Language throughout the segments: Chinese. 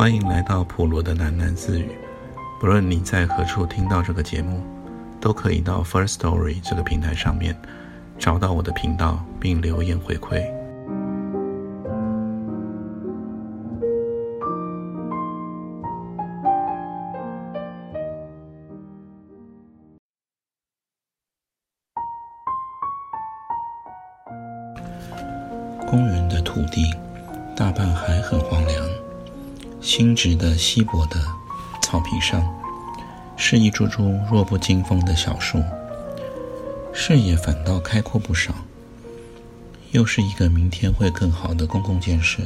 欢迎来到普罗的喃喃自语。不论你在何处听到这个节目，都可以到 First Story 这个平台上面找到我的频道，并留言回馈。公园的土地大半还很荒凉，新植的稀薄的草皮上是一株株弱不禁风的小树，视野反倒开阔不少。又是一个明天会更好的公共建设。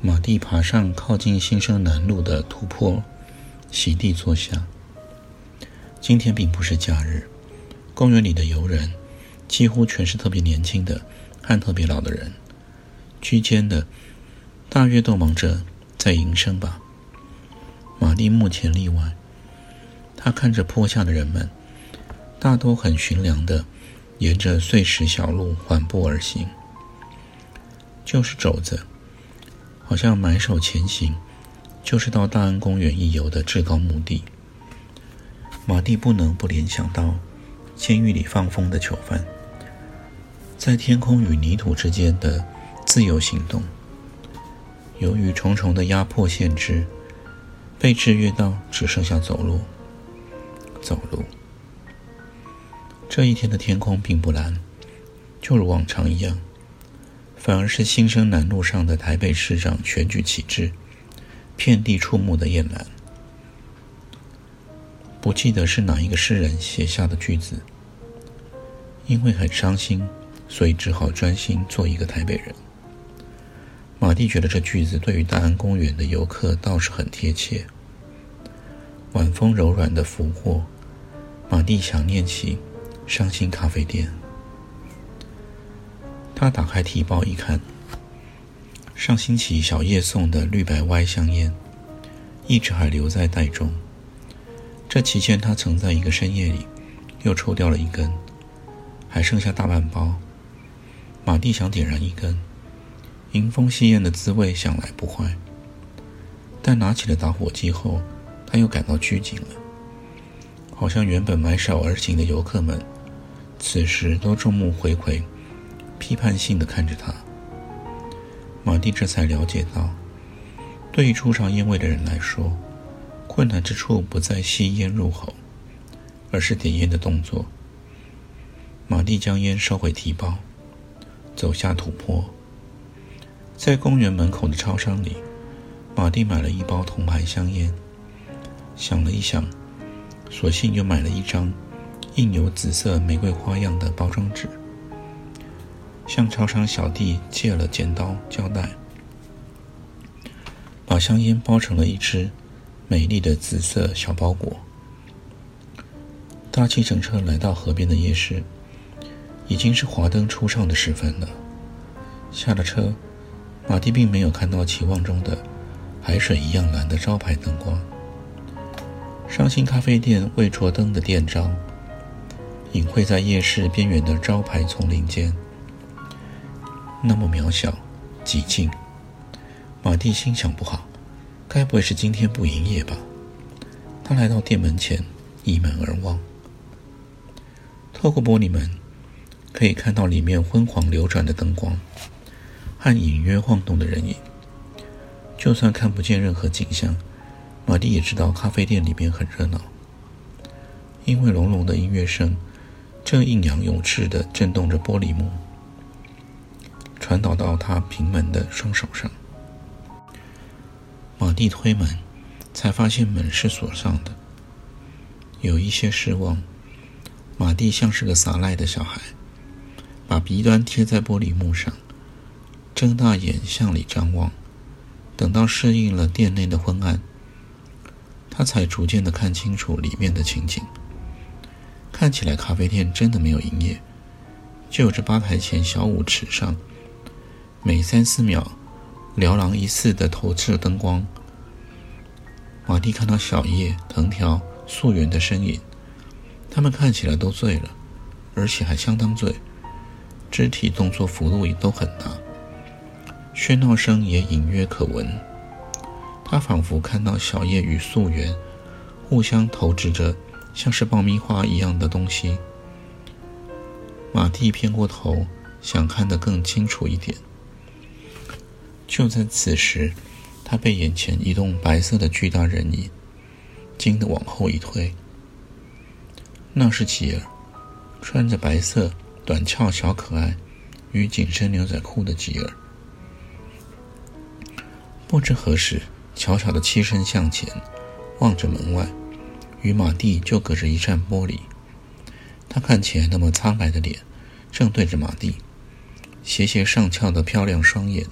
马蒂爬上靠近新生南路的土坡，席地坐下。今天并不是假日，公园里的游人几乎全是特别年轻的。和特别老的人，居间的，大约都忙着在营生吧。马蒂目前例外。他看着坡下的人们，大都很寻良的，沿着碎石小路缓步而行，就是肘着，好像埋首前行，就是到大安公园一游的至高目的。马蒂不能不联想到监狱里放风的囚犯。在天空与泥土之间的自由行动，由于重重的压迫限制，被制约到只剩下走路。走路。这一天的天空并不蓝，就如往常一样，反而是新生南路上的台北市长选举旗帜，遍地触目的艳蓝。不记得是哪一个诗人写下的句子，因为很伤心。所以只好专心做一个台北人。马蒂觉得这句子对于大安公园的游客倒是很贴切。晚风柔软的拂过，马蒂想念起伤心咖啡店。他打开提包一看，上星期小叶送的绿白歪香烟，一直还留在袋中。这期间，他曾在一个深夜里又抽掉了一根，还剩下大半包。马蒂想点燃一根，迎风吸烟的滋味想来不坏。但拿起了打火机后，他又感到拘谨了，好像原本埋首而行的游客们，此时都众目睽睽、批判性的看着他。马蒂这才了解到，对于初尝烟味的人来说，困难之处不在吸烟入口，而是点烟的动作。马蒂将烟收回提包。走下土坡，在公园门口的超商里，马蒂买了一包铜牌香烟。想了一想，索性又买了一张印有紫色玫瑰花样的包装纸，向超商小弟借了剪刀、胶带，把香烟包成了一只美丽的紫色小包裹。搭计程车来到河边的夜市。已经是华灯初上的时分了。下了车，马蒂并没有看到期望中的海水一样蓝的招牌灯光。伤心咖啡店未着灯的店招，隐晦在夜市边缘的招牌丛林间，那么渺小、寂静。马蒂心想：不好，该不会是今天不营业吧？他来到店门前，倚门而望，透过玻璃门。可以看到里面昏黄流转的灯光和隐约晃动的人影。就算看不见任何景象，马蒂也知道咖啡店里面很热闹，因为隆隆的音乐声正阴阳有致的震动着玻璃幕，传导到他平门的双手上。马蒂推门，才发现门是锁上的，有一些失望。马蒂像是个撒赖的小孩。把鼻端贴在玻璃幕上，睁大眼向里张望。等到适应了店内的昏暗，他才逐渐的看清楚里面的情景。看起来咖啡店真的没有营业，就有着吧台前小舞池上，每三四秒，嘹廊一似的投射灯光。马蒂看到小叶、藤条、素媛的身影，他们看起来都醉了，而且还相当醉。肢体动作幅度也都很大，喧闹声也隐约可闻。他仿佛看到小叶与素媛互相投掷着像是爆米花一样的东西。马蒂偏过头，想看得更清楚一点。就在此时，他被眼前一栋白色的巨大人影惊得往后一退。那是吉尔，穿着白色短翘小可爱与紧身牛仔裤的吉尔。不知何时，悄悄的栖身向前，望着门外，与马蒂就隔着一扇玻璃。他看起来那么苍白的脸，正对着马蒂，斜斜上翘的漂亮双眼，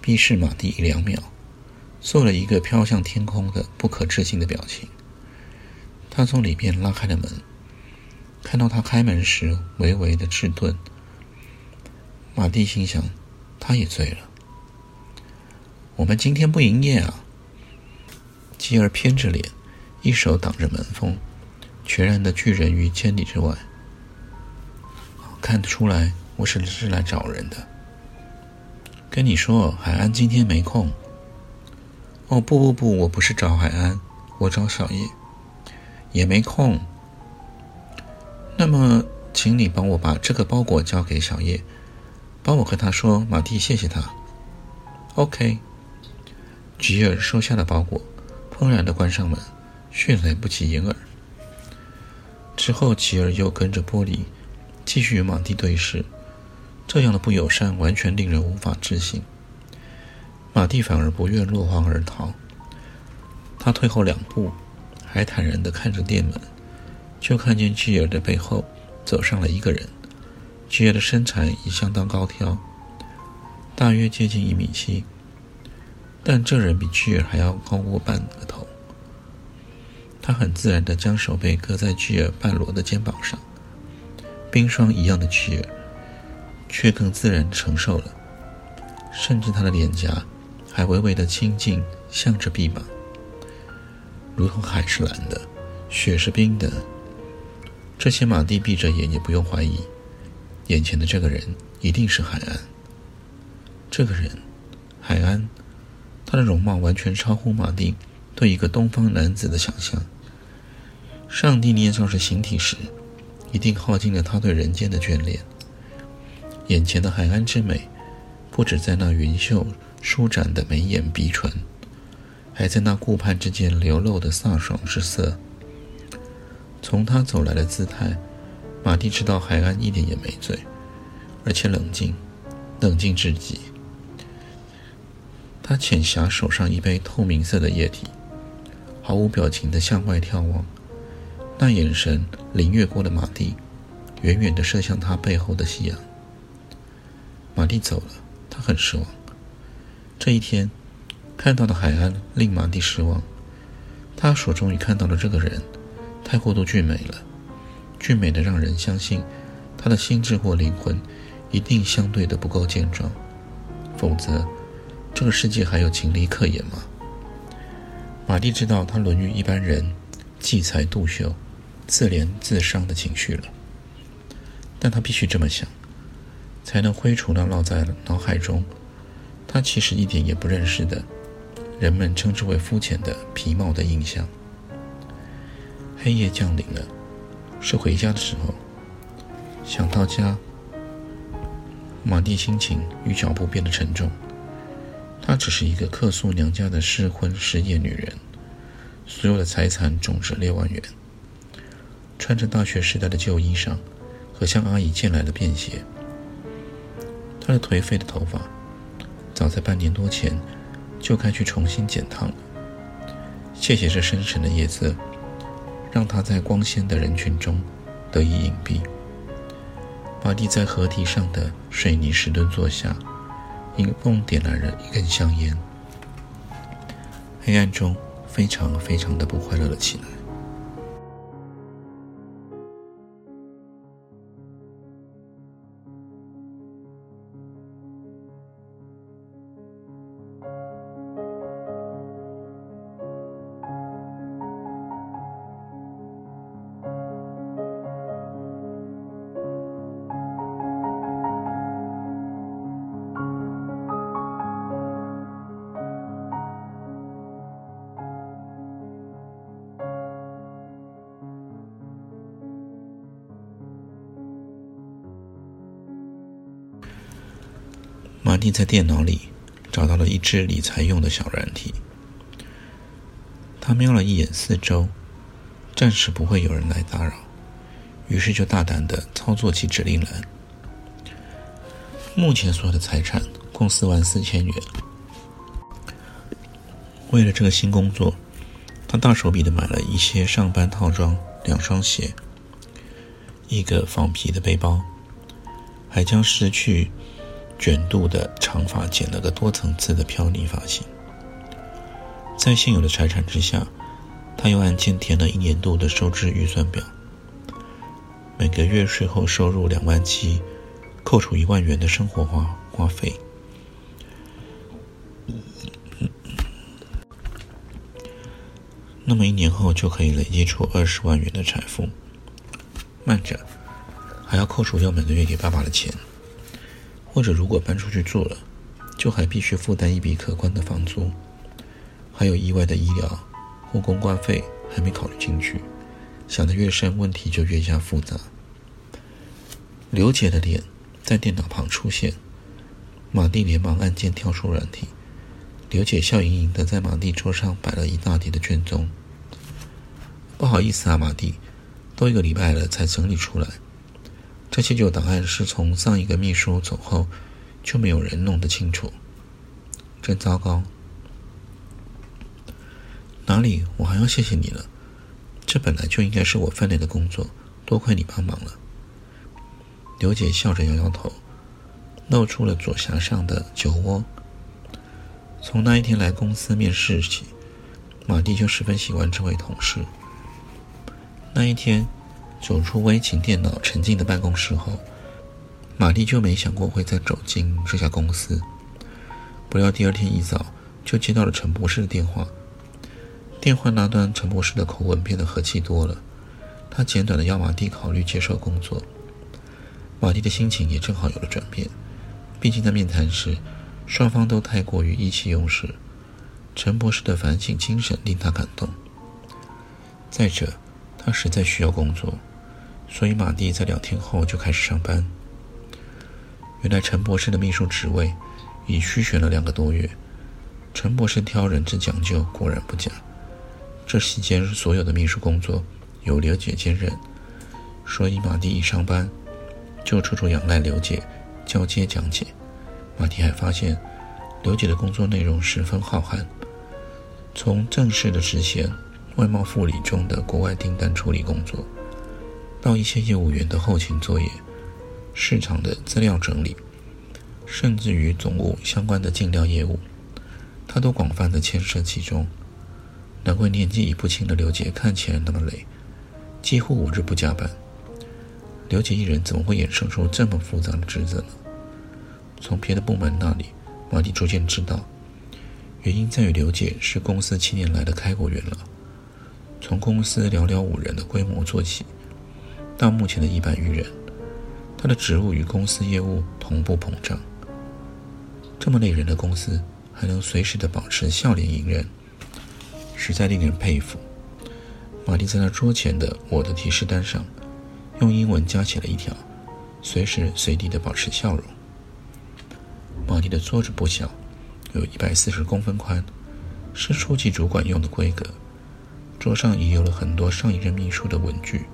逼视马蒂一两秒，做了一个飘向天空的不可置信的表情。他从里面拉开了门，看到他开门时微微的迟钝。马蒂心想，他也醉了。我们今天不营业啊！吉尔偏着脸，一手挡着门缝，全然的拒人于千里之外。看得出来，我是是来找人的。跟你说，海安今天没空。哦，不不不，我不是找海安，我找小叶，也没空。那么，请你帮我把这个包裹交给小叶，帮我和他说，马蒂谢谢他。OK。吉尔收下了包裹，怦然的关上门，迅雷不及掩耳。之后，吉尔又跟着玻璃。继续与马蒂对视，这样的不友善完全令人无法置信。马蒂反而不愿落荒而逃，他退后两步，还坦然地看着店门，就看见吉尔的背后走上了一个人。吉尔的身材已相当高挑，大约接近一米七，但这人比吉尔还要高过半个头。他很自然地将手背搁在吉尔半裸的肩膀上。冰霜一样的巨儿，却更自然承受了，甚至他的脸颊还微微的亲近，向着臂膀，如同海是蓝的，雪是冰的。这些马蒂闭着眼也不用怀疑，眼前的这个人一定是海安。这个人，海安，他的容貌完全超乎马丁对一个东方男子的想象。上帝捏造着形体时。一定耗尽了他对人间的眷恋。眼前的海岸之美，不止在那云秀舒展的眉眼鼻唇，还在那顾盼之间流露的飒爽之色。从他走来的姿态，马蒂知道海岸一点也没醉，而且冷静，冷静至极。他浅狭手上一杯透明色的液体，毫无表情地向外眺望。那眼神凌越过了马蒂，远远地射向他背后的夕阳。马蒂走了，他很失望。这一天看到的海岸令马蒂失望。他所终于看到的这个人，太过度俊美了，俊美的让人相信他的心智或灵魂一定相对的不够健壮，否则这个世界还有情理可言吗？马蒂知道他沦于一般人忌才妒秀。自怜自伤的情绪了，但他必须这么想，才能挥除那烙在脑海中，他其实一点也不认识的，人们称之为肤浅的皮毛的印象。黑夜降临了，是回家的时候。想到家，马蒂心情与脚步变得沉重。她只是一个客宿娘家的失婚失业女人，所有的财产总值六万元。穿着大学时代的旧衣裳和向阿姨借来的便鞋，她的颓废的头发早在半年多前就该去重新剪烫了。谢谢这深沉的夜色，让她在光鲜的人群中得以隐蔽。马蒂在河堤上的水泥石墩坐下，迎风点燃了一根香烟。黑暗中，非常非常的不快乐了起来。马蒂在电脑里找到了一支理财用的小软体。他瞄了一眼四周，暂时不会有人来打扰，于是就大胆的操作起指令栏。目前所有的财产共四万四千元。为了这个新工作，他大手笔的买了一些上班套装、两双鞋、一个仿皮的背包，还将失去。卷度的长发剪了个多层次的飘逸发型，在现有的财产之下，他又按键填了一年度的收支预算表。每个月税后收入两万七，扣除一万元的生活花花费，那么一年后就可以累积出二十万元的财富。慢着，还要扣除掉每个月给爸爸的钱。或者，如果搬出去住了，就还必须负担一笔可观的房租，还有意外的医疗或公关费还没考虑进去。想得越深，问题就越加复杂。刘姐的脸在电脑旁出现，马蒂连忙按键跳出软体。刘姐笑盈盈的在马蒂桌上摆了一大叠的卷宗。不好意思啊，马蒂，都一个礼拜了才整理出来。这些旧档案是从上一个秘书走后就没有人弄得清楚，真糟糕。哪里？我还要谢谢你了。这本来就应该是我分内的工作，多亏你帮忙了。刘姐笑着摇摇头，露出了左颊上的酒窝。从那一天来公司面试起，马蒂就十分喜欢这位同事。那一天。走出微型电脑沉静的办公室后，玛丽就没想过会再走进这家公司。不料第二天一早就接到了陈博士的电话。电话那端，陈博士的口吻变得和气多了。他简短的要马蒂考虑接受工作。马蒂的心情也正好有了转变。毕竟在面谈时，双方都太过于意气用事。陈博士的反省精神令他感动。再者，他实在需要工作。所以，马蒂在两天后就开始上班。原来，陈博士的秘书职位已虚悬了两个多月。陈博士挑人之讲究果然不假。这期间，所有的秘书工作由刘姐兼任，所以马蒂一上班就处处仰赖刘姐交接讲解。马蒂还发现，刘姐的工作内容十分浩瀚，从正式的执行外贸副理中的国外订单处理工作。到一些业务员的后勤作业、市场的资料整理，甚至与总务相关的进料业务，他都广泛的牵涉其中。难怪年纪已不轻的刘姐看起来那么累，几乎五日不加班。刘姐一人怎么会衍生出这么复杂的职责呢？从别的部门那里，马蒂逐渐知道，原因在于刘姐是公司七年来的开国元老，从公司寥寥五人的规模做起。到目前的一百余人，他的职务与公司业务同步膨胀。这么累人的公司还能随时的保持笑脸迎人，实在令人佩服。玛丽在那桌前的我的提示单上，用英文加写了一条：随时随地的保持笑容。玛丽的桌子不小，有一百四十公分宽，是初级主管用的规格。桌上遗留了很多上一任秘书的文具。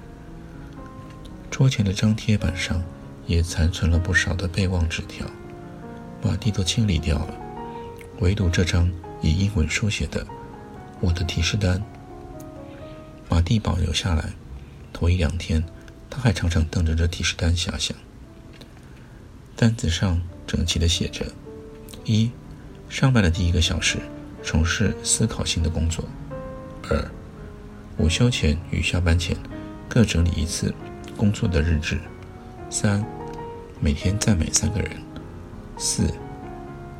桌前的张贴板上也残存了不少的备忘纸条，马蒂都清理掉了，唯独这张以英文书写的“我的提示单”，马蒂保留下来。头一两天，他还常常瞪着这提示单遐想。单子上整齐地写着：一、上班的第一个小时，从事思考性的工作；二、午休前与下班前各整理一次。工作的日志，三，每天赞美三个人，四，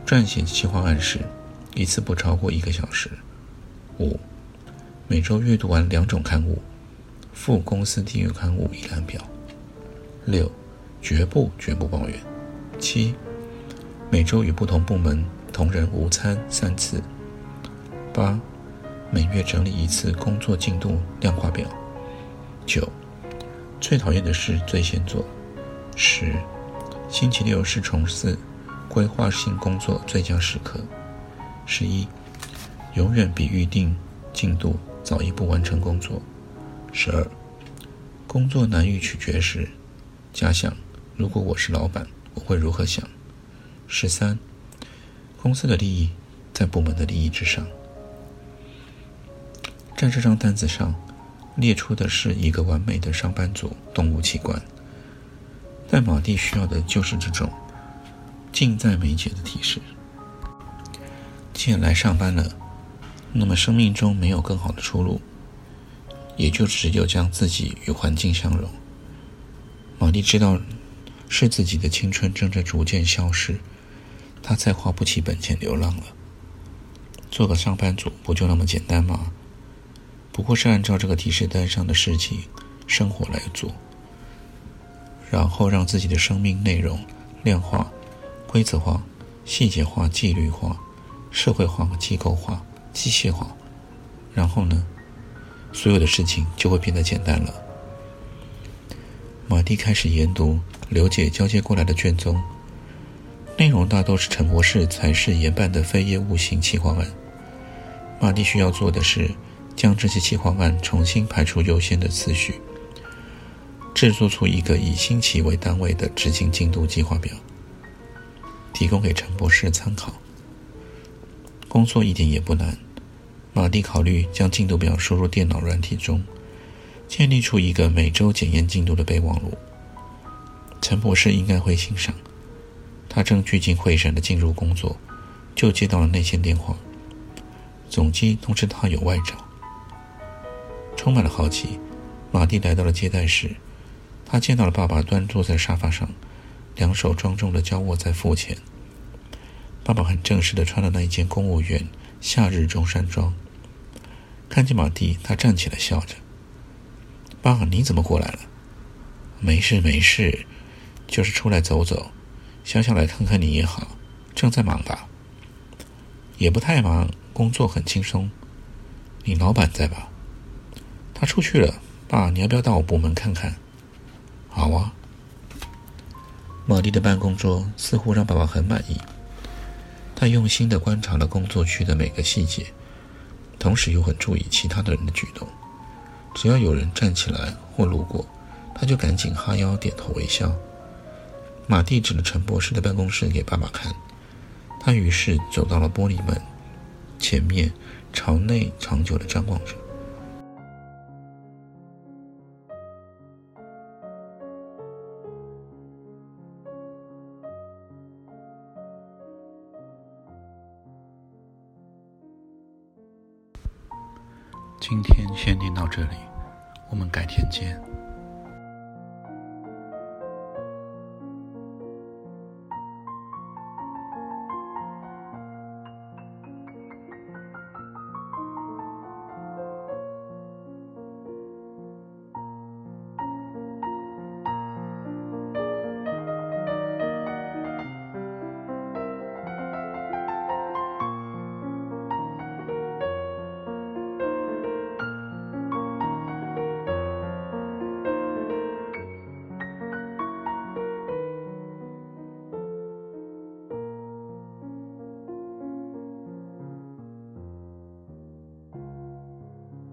撰写计划案时，一次不超过一个小时，五，每周阅读完两种刊物，附公司订阅刊物一览表，六，绝不绝不抱怨，七，每周与不同部门同仁午餐三次，八，每月整理一次工作进度量化表，九。最讨厌的事最先做。十，星期六是重四，规划性工作最佳时刻。十一，永远比预定进度早一步完成工作。十二，工作难于取决时，假想如果我是老板，我会如何想？十三，公司的利益在部门的利益之上。在这张单子上列出的是一个完美的上班族动物器官，但马蒂需要的就是这种近在眉睫的提示。既然来上班了，那么生命中没有更好的出路，也就只有将自己与环境相融。马蒂知道是自己的青春正在逐渐消失，他再花不起本钱流浪了。做个上班族不就那么简单吗？不过是按照这个提示单上的事情、生活来做，然后让自己的生命内容量化、规则化、细节化、纪律化、社会化、机构化、机械化，然后呢，所有的事情就会变得简单了。马蒂开始研读刘姐交接过来的卷宗，内容大都是陈博士才是研办的非业务型企划案。马蒂需要做的是。将这些计划案重新排出优先的次序，制作出一个以星期为单位的执行进度计划表，提供给陈博士参考。工作一点也不难。马蒂考虑将进度表输入电脑软体中，建立出一个每周检验进度的备忘录。陈博士应该会欣赏。他正聚精会神地进入工作，就接到了内线电话，总机通知他有外找。充满了好奇，马蒂来到了接待室。他见到了爸爸端坐在沙发上，两手庄重地交握在腹前。爸爸很正式地穿了那一件公务员夏日中山装。看见马蒂，他站起来笑着：“爸，你怎么过来了？”“没事没事，就是出来走走，想想来看看你也好。正在忙吧？”“也不太忙，工作很轻松。”“你老板在吧？”他出去了，爸，你要不要到我部门看看？好啊。马蒂的办公桌似乎让爸爸很满意。他用心的观察了工作区的每个细节，同时又很注意其他的人的举动。只要有人站起来或路过，他就赶紧哈腰、点头、微笑。马蒂指了陈博士的办公室给爸爸看。他于是走到了玻璃门前面，朝内长久的张望着。今天先念到这里，我们改天见。